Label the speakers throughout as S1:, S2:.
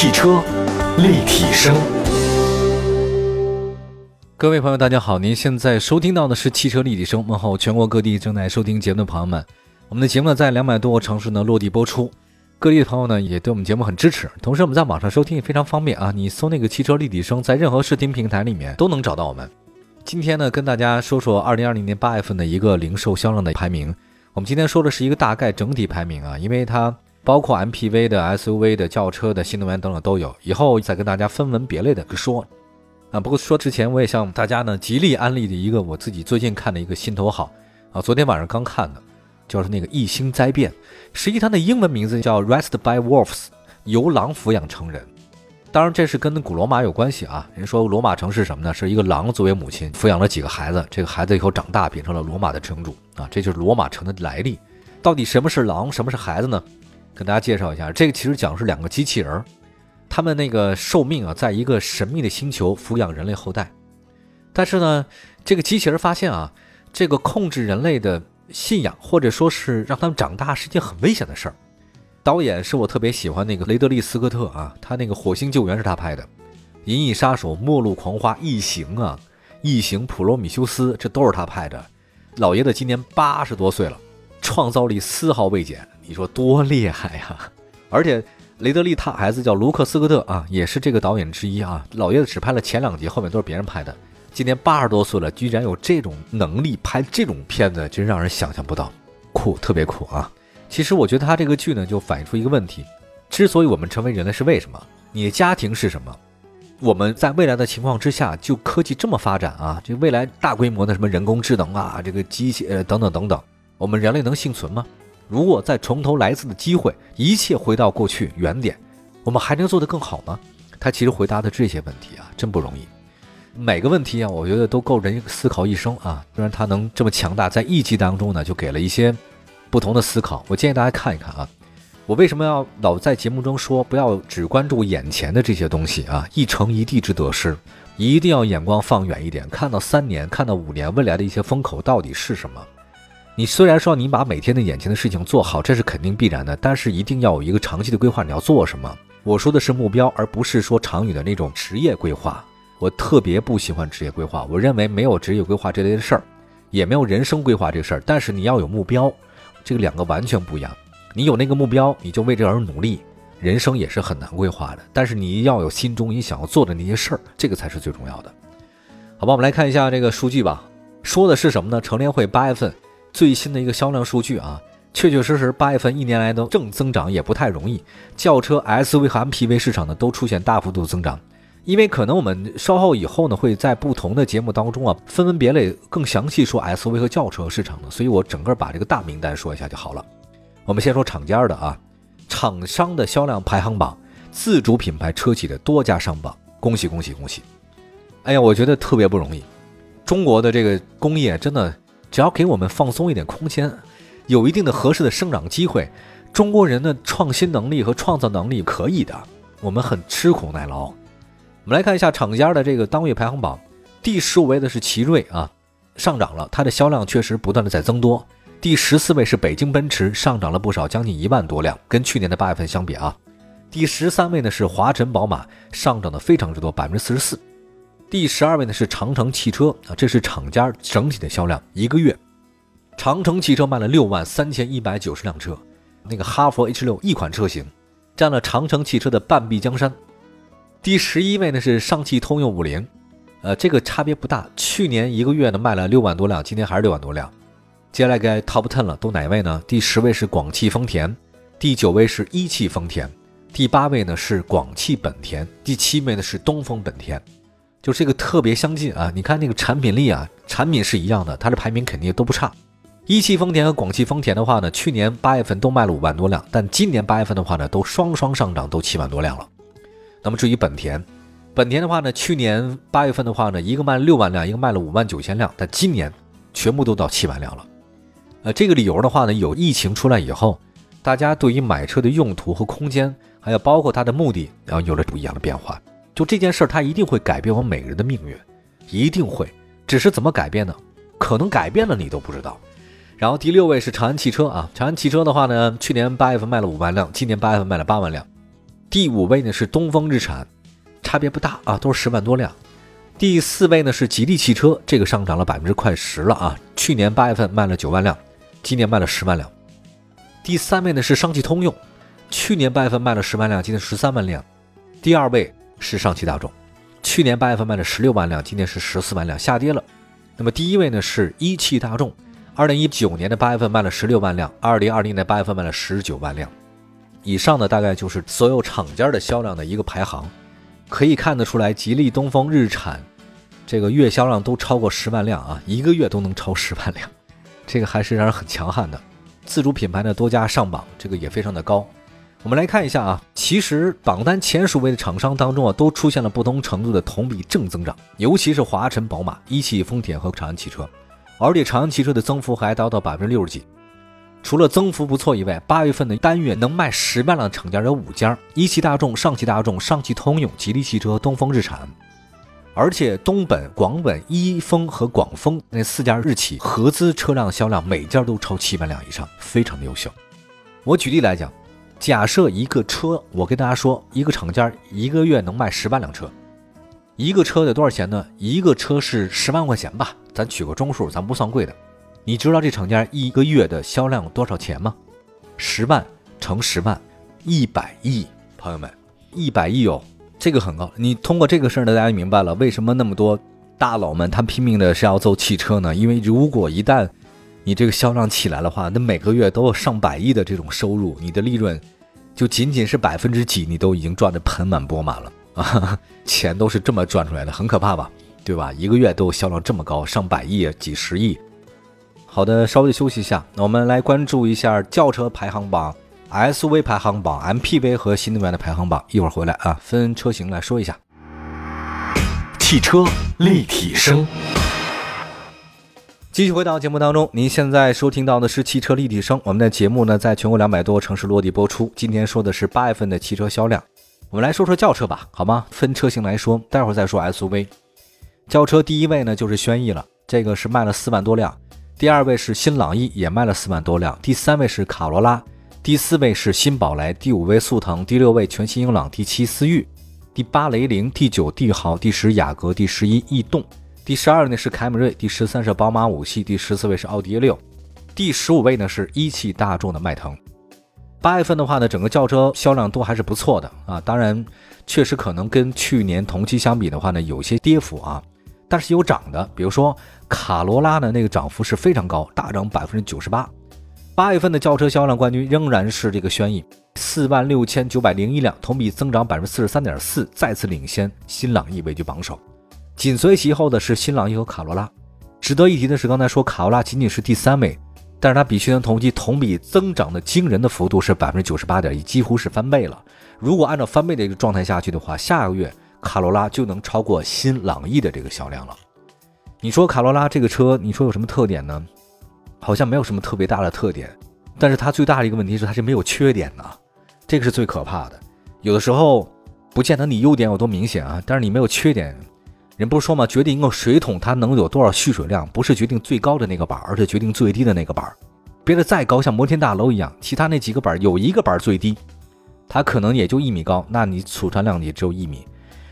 S1: 汽车立体声，
S2: 各位朋友，大家好！您现在收听到的是汽车立体声。问候全国各地正在收听节目的朋友们，我们的节目呢在两百多个城市呢落地播出，各地的朋友呢也对我们节目很支持。同时，我们在网上收听也非常方便啊，你搜那个汽车立体声，在任何视听平台里面都能找到我们。今天呢，跟大家说说二零二零年八月份的一个零售销量的排名。我们今天说的是一个大概整体排名啊，因为它。包括 MPV 的、SUV 的、轿车的、新能源等等都有，以后再跟大家分门别类的说。啊，不过说之前，我也向大家呢极力安利的一个我自己最近看的一个心头好啊，昨天晚上刚看的，就是那个异星灾变，实际它的英文名字叫 Raised by Wolves，由狼抚养成人。当然这是跟古罗马有关系啊。人说罗马城是什么呢？是一个狼作为母亲抚养了几个孩子，这个孩子以后长大变成了罗马的城主啊，这就是罗马城的来历。到底什么是狼，什么是孩子呢？跟大家介绍一下，这个其实讲的是两个机器人，他们那个寿命啊，在一个神秘的星球抚养人类后代。但是呢，这个机器人发现啊，这个控制人类的信仰，或者说是让他们长大，是一件很危险的事儿。导演是我特别喜欢那个雷德利·斯科特啊，他那个《火星救援》是他拍的，《银翼杀手》《末路狂花》《异形》啊，《异形》《普罗米修斯》这都是他拍的。老爷子今年八十多岁了，创造力丝毫未减。你说多厉害呀！而且雷德利他孩子叫卢克斯科特啊，也是这个导演之一啊。老爷子只拍了前两集，后面都是别人拍的。今年八十多岁了，居然有这种能力拍这种片子，真让人想象不到，酷，特别酷啊！其实我觉得他这个剧呢，就反映出一个问题：之所以我们成为人类，是为什么？你的家庭是什么？我们在未来的情况之下，就科技这么发展啊，这未来大规模的什么人工智能啊，这个机器呃等等等等，我们人类能幸存吗？如果再重头来一次的机会，一切回到过去原点，我们还能做得更好吗？他其实回答的这些问题啊，真不容易。每个问题啊，我觉得都够人思考一生啊。虽然他能这么强大，在一集当中呢，就给了一些不同的思考。我建议大家看一看啊。我为什么要老在节目中说，不要只关注眼前的这些东西啊？一城一地之得失，一定要眼光放远一点，看到三年，看到五年，未来的一些风口到底是什么？你虽然说你把每天的眼前的事情做好，这是肯定必然的，但是一定要有一个长期的规划。你要做什么？我说的是目标，而不是说长远的那种职业规划。我特别不喜欢职业规划，我认为没有职业规划这类的事儿，也没有人生规划这事儿。但是你要有目标，这个两个完全不一样。你有那个目标，你就为这而努力，人生也是很难规划的。但是你要有心中你想要做的那些事儿，这个才是最重要的。好吧，我们来看一下这个数据吧。说的是什么呢？成联会八月份。最新的一个销量数据啊，确确实实八月份一年来的正增长也不太容易。轿车、SUV 和 MPV 市场呢都出现大幅度增长。因为可能我们稍后以后呢会在不同的节目当中啊分门别类更详细说 SUV 和轿车市场的，所以我整个把这个大名单说一下就好了。我们先说厂家的啊，厂商的销量排行榜，自主品牌车企的多家上榜，恭喜恭喜恭喜！哎呀，我觉得特别不容易，中国的这个工业真的。只要给我们放松一点空间，有一定的合适的生长机会，中国人的创新能力和创造能力可以的。我们很吃苦耐劳。我们来看一下厂家的这个当月排行榜，第十五位的是奇瑞啊，上涨了，它的销量确实不断的在增多。第十四位是北京奔驰，上涨了不少，将近一万多辆，跟去年的八月份相比啊。第十三位呢是华晨宝马，上涨的非常之多，百分之四十四。第十二位呢是长城汽车啊，这是厂家整体的销量，一个月，长城汽车卖了六万三千一百九十辆车，那个哈弗 H 六一款车型，占了长城汽车的半壁江山。第十一位呢是上汽通用五菱，呃，这个差别不大，去年一个月呢卖了六万多辆，今年还是六万多辆。接下来该 Top Ten 了，都哪位呢？第十位是广汽丰田，第九位是一汽丰田，第八位呢是广汽本田，第七位呢是东风本田。就这个特别相近啊！你看那个产品力啊，产品是一样的，它的排名肯定都不差。一汽丰田和广汽丰田的话呢，去年八月份都卖了五万多辆，但今年八月份的话呢，都双双上涨，都七万多辆了。那么至于本田，本田的话呢，去年八月份的话呢，一个卖了六万辆，一个卖了五万九千辆，但今年全部都到七万辆了。呃，这个理由的话呢，有疫情出来以后，大家对于买车的用途和空间，还有包括它的目的，然后有了不一样的变化。就这件事儿，它一定会改变我们每个人的命运，一定会。只是怎么改变呢？可能改变了你都不知道。然后第六位是长安汽车啊，长安汽车的话呢，去年八月份卖了五万辆，今年八月份卖了八万辆。第五位呢是东风日产，差别不大啊，都是十万多辆。第四位呢是吉利汽车，这个上涨了百分之快十了啊，去年八月份卖了九万辆，今年卖了十万辆。第三位呢是上汽通用，去年八月份卖了十万辆，今年十三万辆。第二位是上汽大众，去年八月份卖了十六万辆，今年是十四万辆，下跌了。那么第一位呢是一汽大众，二零一九年的八月份卖了十六万辆，二零二零年八月份卖了十九万辆。以上的大概就是所有厂家的销量的一个排行，可以看得出来，吉利、东风、日产这个月销量都超过十万辆啊，一个月都能超十万辆，这个还是让人很强悍的。自主品牌呢多家上榜，这个也非常的高。我们来看一下啊，其实榜单前数位的厂商当中啊，都出现了不同程度的同比正增长，尤其是华晨宝马、一汽丰田和长安汽车，而且长安汽车的增幅还达到百分之六十几。除了增幅不错以外，八月份的单月能卖十万辆的厂家有五家：一汽大众、上汽大众、上汽通用、吉利汽车、东风日产。而且东本、广本、一丰和广丰那四家日企合资车辆销量每家都超七万辆以上，非常的优秀。我举例来讲，假设一个车，我跟大家说，一个厂家一个月能卖十万辆车，一个车得多少钱呢？一个车是十万块钱吧，咱取个中数，咱不算贵的。你知道这厂家一个月的销量多少钱吗？十万乘十万，一百亿，朋友们，一百亿哦。这个很高，你通过这个事儿呢，大家明白了为什么那么多大佬们他拼命的是要做汽车呢？因为如果一旦你这个销量起来的话，那每个月都有上百亿的这种收入，你的利润就仅仅是百分之几，你都已经赚得盆满钵满了 啊！钱都是这么赚出来的，很可怕吧？对吧？一个月都有销量这么高，上百亿、几十亿。好的，稍微休息一下，那我们来关注一下轿车排行榜。SUV 排行榜、MPV 和新能源的排行榜，一会儿回来啊，分车型来说一下。
S1: 汽车立体声，
S2: 继续回到节目当中，您现在收听到的是汽车立体声。我们的节目呢，在全国两百多个城市落地播出。今天说的是八月份的汽车销量，我们来说说轿车吧，好吗？分车型来说，待会儿再说 SUV。轿车第一位呢，就是轩逸了，这个是卖了四万多辆；第二位是新朗逸，也卖了四万多辆；第三位是卡罗拉。第四位是新宝来，第五位速腾，第六位全新英朗，第七思域，第八雷凌，第九帝豪，第十雅阁，第十一逸动，第十二呢是凯美瑞，第十三是宝马五系，第十四位是奥迪 A 六，第十五位呢是一汽大众的迈腾。八月份的话呢，整个轿车销量都还是不错的啊，当然确实可能跟去年同期相比的话呢，有些跌幅啊，但是有涨的，比如说卡罗拉的那个涨幅是非常高，大涨百分之九十八。八月份的轿车销量冠军仍然是这个轩逸，四万六千九百零一辆，同比增长百分之四十三点四，再次领先新朗逸位居榜首。紧随其后的是新朗逸和卡罗拉。值得一提的是，刚才说卡罗拉仅仅是第三位，但是它比去年同期同比增长的惊人的幅度是百分之九十八点一，几乎是翻倍了。如果按照翻倍的一个状态下去的话，下个月卡罗拉就能超过新朗逸的这个销量了。你说卡罗拉这个车，你说有什么特点呢？好像没有什么特别大的特点，但是它最大的一个问题是它是没有缺点的，这个是最可怕的。有的时候不见得你优点有多明显啊，但是你没有缺点，人不是说吗？决定一个水桶它能有多少蓄水量，不是决定最高的那个板，而是决定最低的那个板。别的再高，像摩天大楼一样，其他那几个板有一个板最低，它可能也就一米高，那你储存量也只有一米。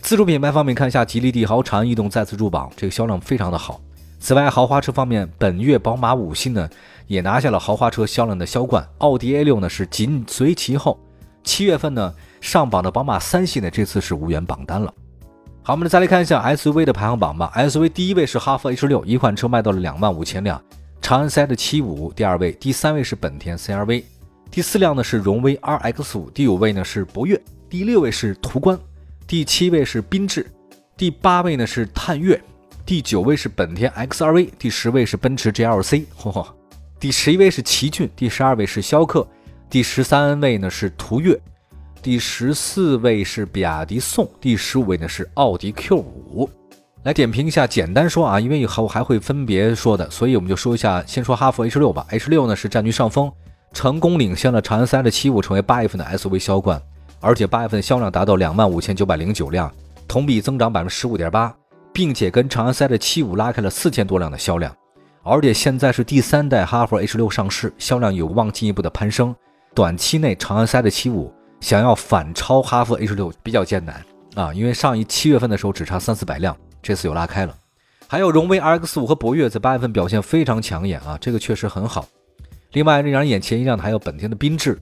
S2: 自主品牌方面，看一下吉利帝豪、长安逸动再次入榜，这个销量非常的好。此外，豪华车方面，本月宝马五系呢也拿下了豪华车销量的销冠，奥迪 A 六呢是紧随其后。七月份呢上榜的宝马三系呢这次是无缘榜单了。好，我们再来看一下 SUV 的排行榜吧。SUV 第一位是哈弗 H 六，一款车卖到了两万五千辆；长安 CS 七五，第二位；第三位是本田 CR-V，第四辆呢是荣威 RX 五，第五位呢是博越，第六位是途观，第七位是缤智，第八位呢是探岳。第九位是本田 XRV，第十位是奔驰 GLC，嚯，第十一位是奇骏，第十二位是逍客，第十三位呢是途岳，第十四位是比亚迪宋，第十五位呢是奥迪 Q 五。来点评一下，简单说啊，因为以后还会分别说的，所以我们就说一下，先说哈弗 H 六吧。H 六呢是占据上风，成功领先了长安 CS 七五，成为八月份的 SUV 销冠，而且八月份销量达到两万五千九百零九辆，同比增长百分之十五点八。并且跟长安 CS 七五拉开了四千多辆的销量，而且现在是第三代哈弗 H 六上市，销量有望进一步的攀升。短期内，长安 CS 七五想要反超哈弗 H 六比较艰难啊，因为上一七月份的时候只差三四百辆，这次又拉开了。还有荣威 RX 五和博越在八月份表现非常抢眼啊，这个确实很好。另外，让人眼前一亮的还有本田的缤智，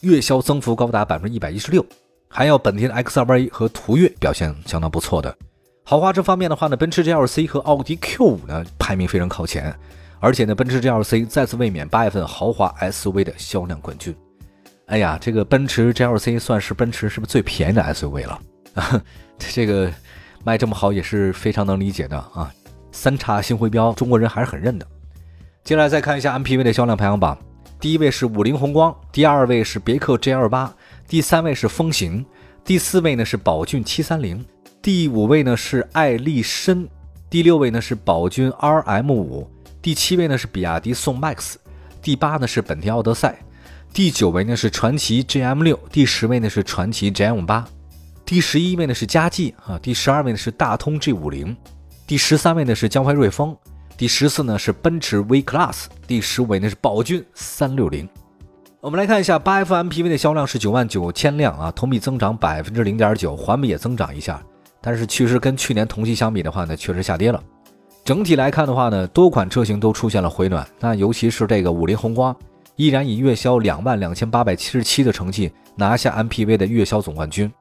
S2: 月销增幅高达百分之一百一十六。还有本田的 X2 A 和途岳表现相当不错的。豪华这方面的话呢，奔驰 GLC 和奥迪 Q5 呢排名非常靠前，而且呢，奔驰 GLC 再次卫冕八月份豪华 SUV 的销量冠军。哎呀，这个奔驰 GLC 算是奔驰是不是最便宜的 SUV 了？这个卖这么好也是非常能理解的啊。三叉星徽标，中国人还是很认的。接下来再看一下 MPV 的销量排行榜，第一位是五菱宏光，第二位是别克 GL8。第三位是风行，第四位呢是宝骏七三零，第五位呢是爱丽绅，第六位呢是宝骏 RM 五，第七位呢是比亚迪宋 MAX，第八呢是本田奥德赛，第九位呢是传祺 GM 六，第十位呢是传祺 GM 八，第十一位呢是佳绩啊，第十二位呢是大通 G 五零，第十三位呢是江淮瑞风，第十四呢是奔驰 V Class，第十五位呢是宝骏三六零。我们来看一下八 F MPV 的销量是九万九千辆啊，同比增长百分之零点九，环比也增长一下，但是其实跟去年同期相比的话呢，确实下跌了。整体来看的话呢，多款车型都出现了回暖，那尤其是这个五菱宏光，依然以月销两万两千八百七十七的成绩拿下 MPV 的月销总冠军。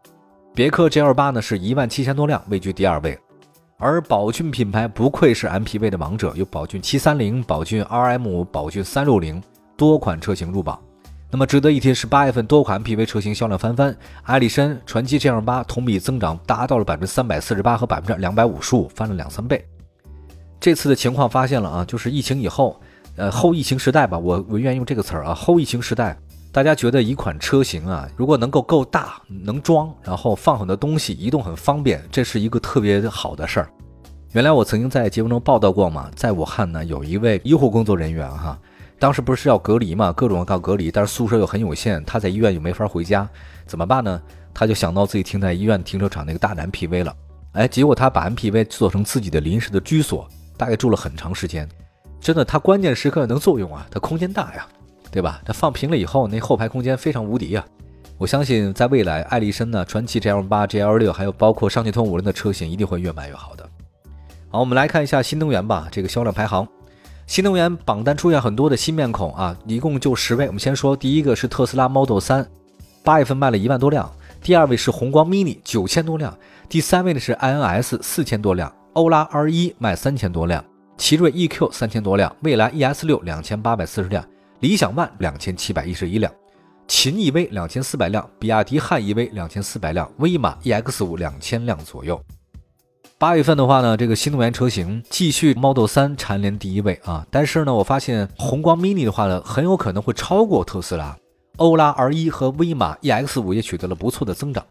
S2: 别克 GL 八呢是一万七千多辆，位居第二位。而宝骏品牌不愧是 MPV 的王者，有宝骏七三零、宝骏 RM、宝骏三六零多款车型入榜。那么值得一提是，八月份多款 MPV 车型销量翻番，艾力绅、传祺 GL8 同比增长达到了百分之三百四十八和百分之两百五十五，翻了两三倍。这次的情况发现了啊，就是疫情以后，呃，后疫情时代吧，我我愿意用这个词儿啊，后疫情时代，大家觉得一款车型啊，如果能够够大，能装，然后放很多东西，移动很方便，这是一个特别好的事儿。原来我曾经在节目中报道过嘛，在武汉呢，有一位医护工作人员哈。当时不是要隔离嘛，各种要隔离，但是宿舍又很有限，他在医院又没法回家，怎么办呢？他就想到自己停在医院停车场那个大的 MPV 了，哎，结果他把 MPV 做成自己的临时的居所，大概住了很长时间。真的，它关键时刻能作用啊，它空间大呀，对吧？它放平了以后，那后排空间非常无敌啊！我相信在未来，爱丽绅呢、传祺 GL 八、GL 六，还有包括上汽通五菱的车型，一定会越卖越好的。好，我们来看一下新能源吧，这个销量排行。新能源榜单出现很多的新面孔啊，一共就十位。我们先说第一个是特斯拉 Model 3，八月份卖了一万多辆。第二位是宏光 mini 九千多辆。第三位呢是 INS 四千多辆。欧拉 R1 卖三千多辆。奇瑞 EQ 三千多辆。蔚来 ES 六两千八百四十辆。理想 ONE 两千七百一十一辆。秦 EV 两千四百辆。比亚迪汉 EV 两千四百辆。威马 EX 五两千辆左右。八月份的话呢，这个新能源车型继续 Model 3蝉联第一位啊！但是呢，我发现宏光 mini 的话呢，很有可能会超过特斯拉。欧拉 R1 和威马 EX5 也取得了不错的增长。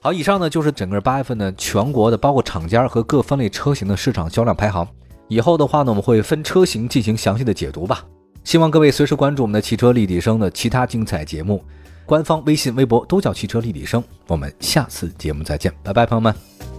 S2: 好，以上呢就是整个八月份呢全国的包括厂家和各分类车型的市场销量排行。以后的话呢，我们会分车型进行详细的解读吧。希望各位随时关注我们的汽车立体声的其他精彩节目，官方微信、微博都叫汽车立体声。我们下次节目再见，拜拜，朋友们。